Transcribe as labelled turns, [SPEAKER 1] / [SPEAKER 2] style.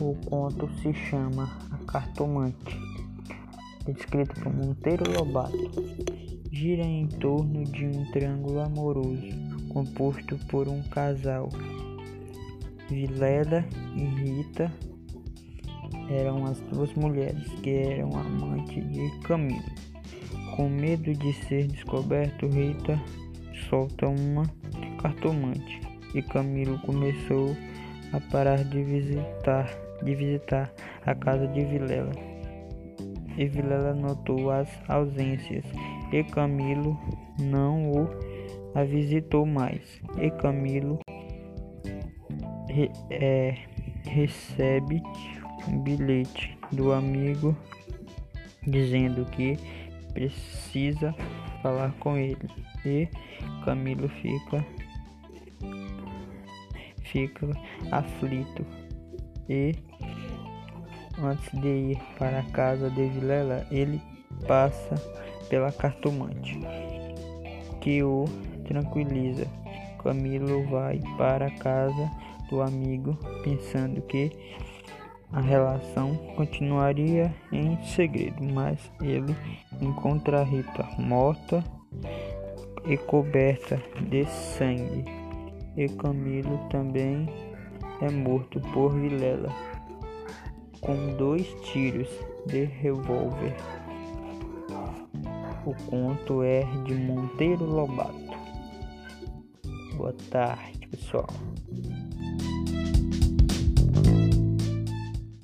[SPEAKER 1] O conto se chama A Cartomante, escrito por Monteiro Lobato. Gira em torno de um triângulo amoroso composto por um casal. Vilela e Rita eram as duas mulheres que eram amantes de Camilo. Com medo de ser descoberto, Rita solta uma cartomante e Camilo começou a parar de visitar de visitar a casa de Vilela. E Vilela notou as ausências e Camilo não o a visitou mais. E Camilo re, é, recebe um bilhete do amigo dizendo que precisa falar com ele. E Camilo fica fica aflito e antes de ir para a casa de Vilela, ele passa pela cartomante, que o tranquiliza. Camilo vai para a casa do amigo, pensando que a relação continuaria em segredo, mas ele encontra a Rita morta e coberta de sangue. E Camilo também é morto por Vilela com dois tiros de revólver. O conto é de Monteiro Lobato. Boa tarde, pessoal.